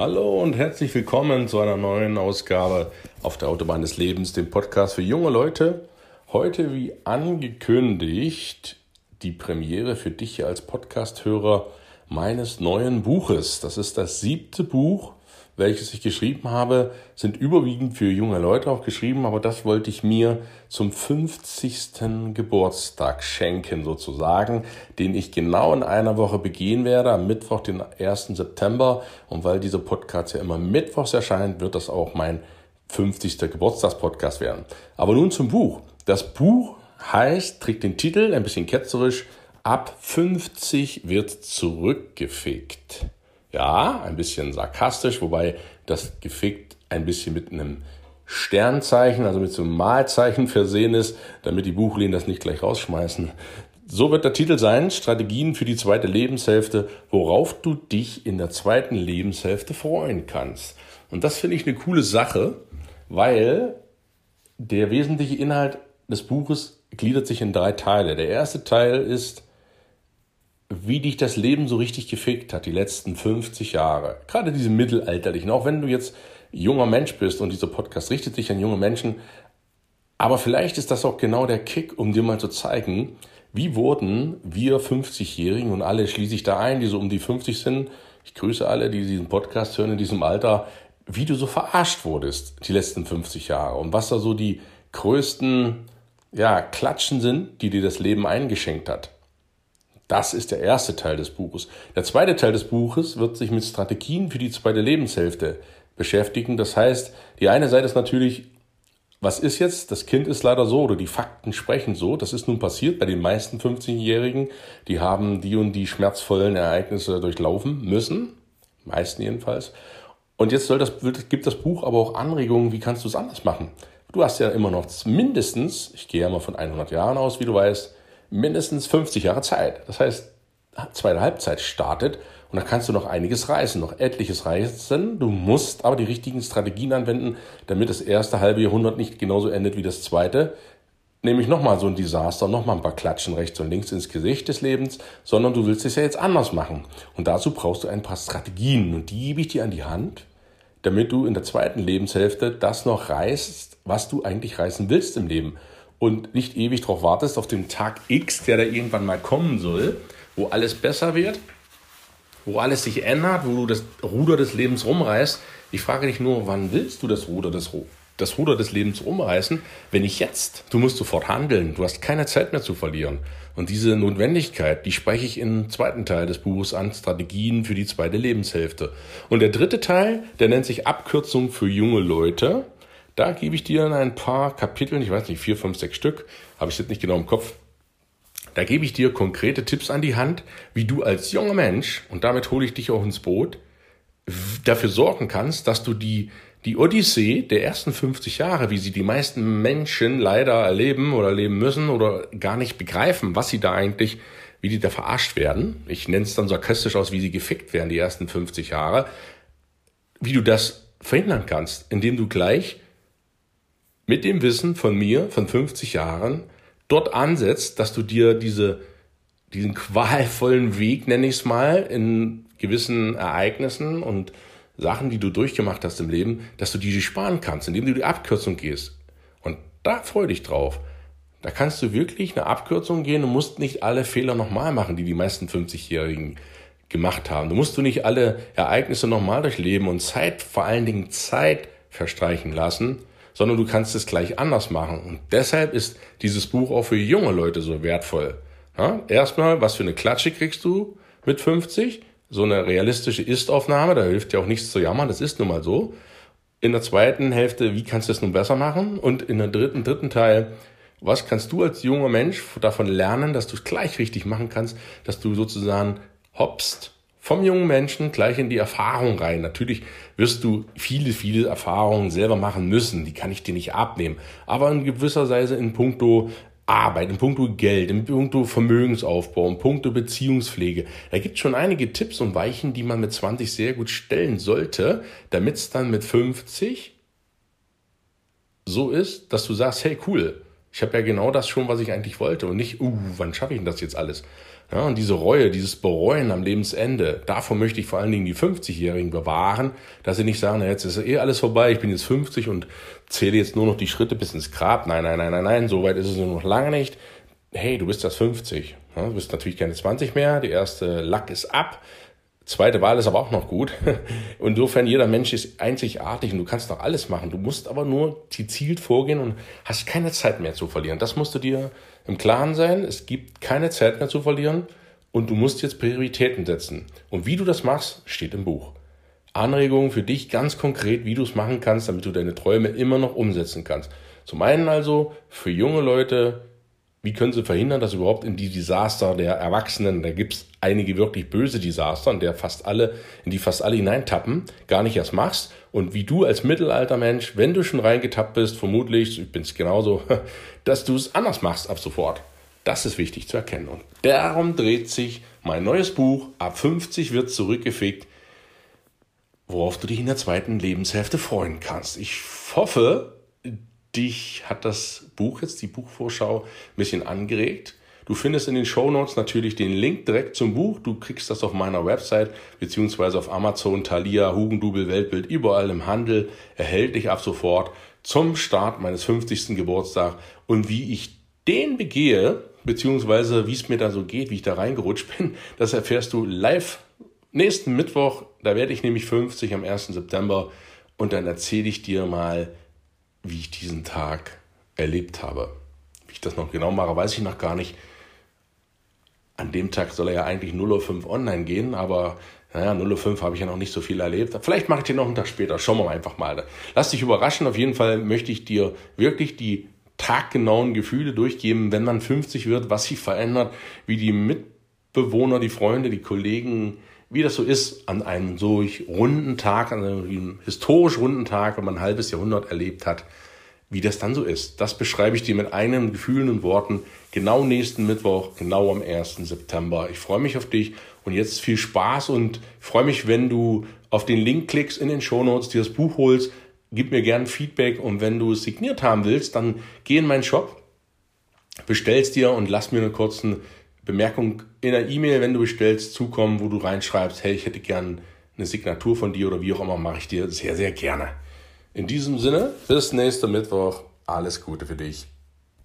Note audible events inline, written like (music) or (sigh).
Hallo und herzlich willkommen zu einer neuen Ausgabe auf der Autobahn des Lebens, dem Podcast für junge Leute. Heute, wie angekündigt, die Premiere für dich hier als Podcasthörer meines neuen Buches. Das ist das siebte Buch welches ich geschrieben habe, sind überwiegend für junge Leute auch geschrieben, aber das wollte ich mir zum 50. Geburtstag schenken sozusagen, den ich genau in einer Woche begehen werde, am Mittwoch, den 1. September. Und weil dieser Podcast ja immer mittwochs erscheint, wird das auch mein 50. Geburtstagspodcast werden. Aber nun zum Buch. Das Buch heißt, trägt den Titel, ein bisschen ketzerisch, Ab 50 wird zurückgefickt. Ja, ein bisschen sarkastisch, wobei das gefickt ein bisschen mit einem Sternzeichen, also mit so einem Malzeichen (laughs) versehen ist, damit die Buchlehnen das nicht gleich rausschmeißen. So wird der Titel sein, Strategien für die zweite Lebenshälfte, worauf du dich in der zweiten Lebenshälfte freuen kannst. Und das finde ich eine coole Sache, weil der wesentliche Inhalt des Buches gliedert sich in drei Teile. Der erste Teil ist wie dich das Leben so richtig gefickt hat, die letzten 50 Jahre. Gerade diese mittelalterlichen, auch wenn du jetzt junger Mensch bist und dieser Podcast richtet sich an junge Menschen, aber vielleicht ist das auch genau der Kick, um dir mal zu zeigen, wie wurden wir 50-Jährigen und alle schließe ich da ein, die so um die 50 sind, ich grüße alle, die diesen Podcast hören in diesem Alter, wie du so verarscht wurdest die letzten 50 Jahre und was da so die größten ja, Klatschen sind, die dir das Leben eingeschenkt hat. Das ist der erste Teil des Buches. Der zweite Teil des Buches wird sich mit Strategien für die zweite Lebenshälfte beschäftigen. Das heißt, die eine Seite ist natürlich, was ist jetzt? Das Kind ist leider so oder die Fakten sprechen so. Das ist nun passiert bei den meisten 15-Jährigen. Die haben die und die schmerzvollen Ereignisse durchlaufen müssen. Meisten jedenfalls. Und jetzt soll das, gibt das Buch aber auch Anregungen, wie kannst du es anders machen? Du hast ja immer noch mindestens, ich gehe ja mal von 100 Jahren aus, wie du weißt, mindestens 50 Jahre Zeit. Das heißt, zweite Halbzeit startet und da kannst du noch einiges reißen, noch etliches reißen. Du musst aber die richtigen Strategien anwenden, damit das erste halbe Jahrhundert nicht genauso endet wie das zweite. Nämlich nochmal so ein Desaster, nochmal ein paar Klatschen rechts und links ins Gesicht des Lebens, sondern du willst es ja jetzt anders machen. Und dazu brauchst du ein paar Strategien und die gebe ich dir an die Hand, damit du in der zweiten Lebenshälfte das noch reißt, was du eigentlich reißen willst im Leben und nicht ewig darauf wartest, auf den Tag X, der da irgendwann mal kommen soll, wo alles besser wird, wo alles sich ändert, wo du das Ruder des Lebens rumreißt. Ich frage dich nur, wann willst du das Ruder des, das Ruder des Lebens rumreißen? Wenn nicht jetzt. Du musst sofort handeln. Du hast keine Zeit mehr zu verlieren. Und diese Notwendigkeit, die spreche ich im zweiten Teil des Buches an, Strategien für die zweite Lebenshälfte. Und der dritte Teil, der nennt sich Abkürzung für junge Leute. Da gebe ich dir in ein paar Kapiteln, ich weiß nicht, vier, fünf, sechs Stück, habe ich jetzt nicht genau im Kopf. Da gebe ich dir konkrete Tipps an die Hand, wie du als junger Mensch, und damit hole ich dich auch ins Boot, dafür sorgen kannst, dass du die, die Odyssee der ersten 50 Jahre, wie sie die meisten Menschen leider erleben oder erleben müssen oder gar nicht begreifen, was sie da eigentlich, wie die da verarscht werden. Ich nenne es dann sarkastisch aus, wie sie gefickt werden, die ersten 50 Jahre. Wie du das verhindern kannst, indem du gleich mit dem Wissen von mir, von 50 Jahren, dort ansetzt, dass du dir diese, diesen qualvollen Weg, nenne ich es mal, in gewissen Ereignissen und Sachen, die du durchgemacht hast im Leben, dass du die sparen kannst, indem du die Abkürzung gehst. Und da freu dich drauf. Da kannst du wirklich eine Abkürzung gehen und musst nicht alle Fehler nochmal machen, die die meisten 50-Jährigen gemacht haben. Du musst du nicht alle Ereignisse nochmal durchleben und Zeit, vor allen Dingen Zeit verstreichen lassen, sondern du kannst es gleich anders machen. Und deshalb ist dieses Buch auch für junge Leute so wertvoll. Ja, erstmal, was für eine Klatsche kriegst du mit 50? So eine realistische Ist-Aufnahme, da hilft dir auch nichts zu jammern, das ist nun mal so. In der zweiten Hälfte, wie kannst du es nun besser machen? Und in der dritten, dritten Teil, was kannst du als junger Mensch davon lernen, dass du es gleich richtig machen kannst, dass du sozusagen hoppst vom jungen Menschen gleich in die Erfahrung rein. Natürlich wirst du viele, viele Erfahrungen selber machen müssen. Die kann ich dir nicht abnehmen. Aber in gewisser Weise in puncto Arbeit, in puncto Geld, in puncto Vermögensaufbau, in puncto Beziehungspflege. Da gibt es schon einige Tipps und Weichen, die man mit 20 sehr gut stellen sollte, damit es dann mit 50 so ist, dass du sagst, hey cool, ich habe ja genau das schon, was ich eigentlich wollte und nicht, uh, wann schaffe ich denn das jetzt alles? Ja, und diese Reue, dieses Bereuen am Lebensende, davor möchte ich vor allen Dingen die 50-Jährigen bewahren, dass sie nicht sagen, na, jetzt ist eh alles vorbei, ich bin jetzt 50 und zähle jetzt nur noch die Schritte bis ins Grab. Nein, nein, nein, nein, nein, so weit ist es noch lange nicht. Hey, du bist das 50. Ja, du bist natürlich keine 20 mehr, die erste Lack ist ab. Zweite Wahl ist aber auch noch gut. (laughs) Insofern, jeder Mensch ist einzigartig und du kannst doch alles machen. Du musst aber nur gezielt vorgehen und hast keine Zeit mehr zu verlieren. Das musst du dir im Klaren sein, es gibt keine Zeit mehr zu verlieren und du musst jetzt Prioritäten setzen. Und wie du das machst, steht im Buch. Anregungen für dich ganz konkret, wie du es machen kannst, damit du deine Träume immer noch umsetzen kannst. Zum einen also für junge Leute, wie können sie verhindern, dass überhaupt in die Desaster der Erwachsenen, da gibt es einige wirklich böse Desaster, in der fast alle, in die fast alle hineintappen, gar nicht erst machst. Und wie du als Mittelaltermensch, wenn du schon reingetappt bist, vermutlich, ich bin es genauso, (laughs) dass du es anders machst ab sofort. Das ist wichtig zu erkennen. Und darum dreht sich mein neues Buch, ab 50 wird zurückgefickt, worauf du dich in der zweiten Lebenshälfte freuen kannst. Ich hoffe, dich hat das Buch jetzt, die Buchvorschau, ein bisschen angeregt. Du findest in den Show Notes natürlich den Link direkt zum Buch. Du kriegst das auf meiner Website beziehungsweise auf Amazon, Thalia, Hugendubel, Weltbild, überall im Handel erhältlich ab sofort zum Start meines 50. Geburtstags und wie ich den begehe, beziehungsweise wie es mir da so geht, wie ich da reingerutscht bin, das erfährst du live nächsten Mittwoch. Da werde ich nämlich 50 am 1. September und dann erzähle ich dir mal, wie ich diesen Tag erlebt habe. Wie ich das noch genau mache, weiß ich noch gar nicht. An dem Tag soll er ja eigentlich 0.05 Uhr online gehen, aber naja, 0.05 Uhr habe ich ja noch nicht so viel erlebt. Vielleicht mache ich den noch einen Tag später. Schauen wir mal einfach mal. Lass dich überraschen. Auf jeden Fall möchte ich dir wirklich die taggenauen Gefühle durchgeben, wenn man 50 wird, was sich verändert, wie die Mitbewohner, die Freunde, die Kollegen, wie das so ist an einem solch runden Tag, an einem historisch runden Tag, wenn man ein halbes Jahrhundert erlebt hat, wie das dann so ist. Das beschreibe ich dir mit einem Gefühlen und Worten genau nächsten Mittwoch, genau am 1. September. Ich freue mich auf dich und jetzt viel Spaß und freue mich, wenn du auf den Link klickst in den Shownotes, dir das Buch holst, gib mir gern Feedback und wenn du es signiert haben willst, dann geh in meinen Shop, bestellst dir und lass mir einen kurzen Bemerkung in der E-Mail, wenn du bestellst, zukommen, wo du reinschreibst, hey, ich hätte gern eine Signatur von dir oder wie auch immer, mache ich dir sehr, sehr gerne. In diesem Sinne, bis nächsten Mittwoch. Alles Gute für dich.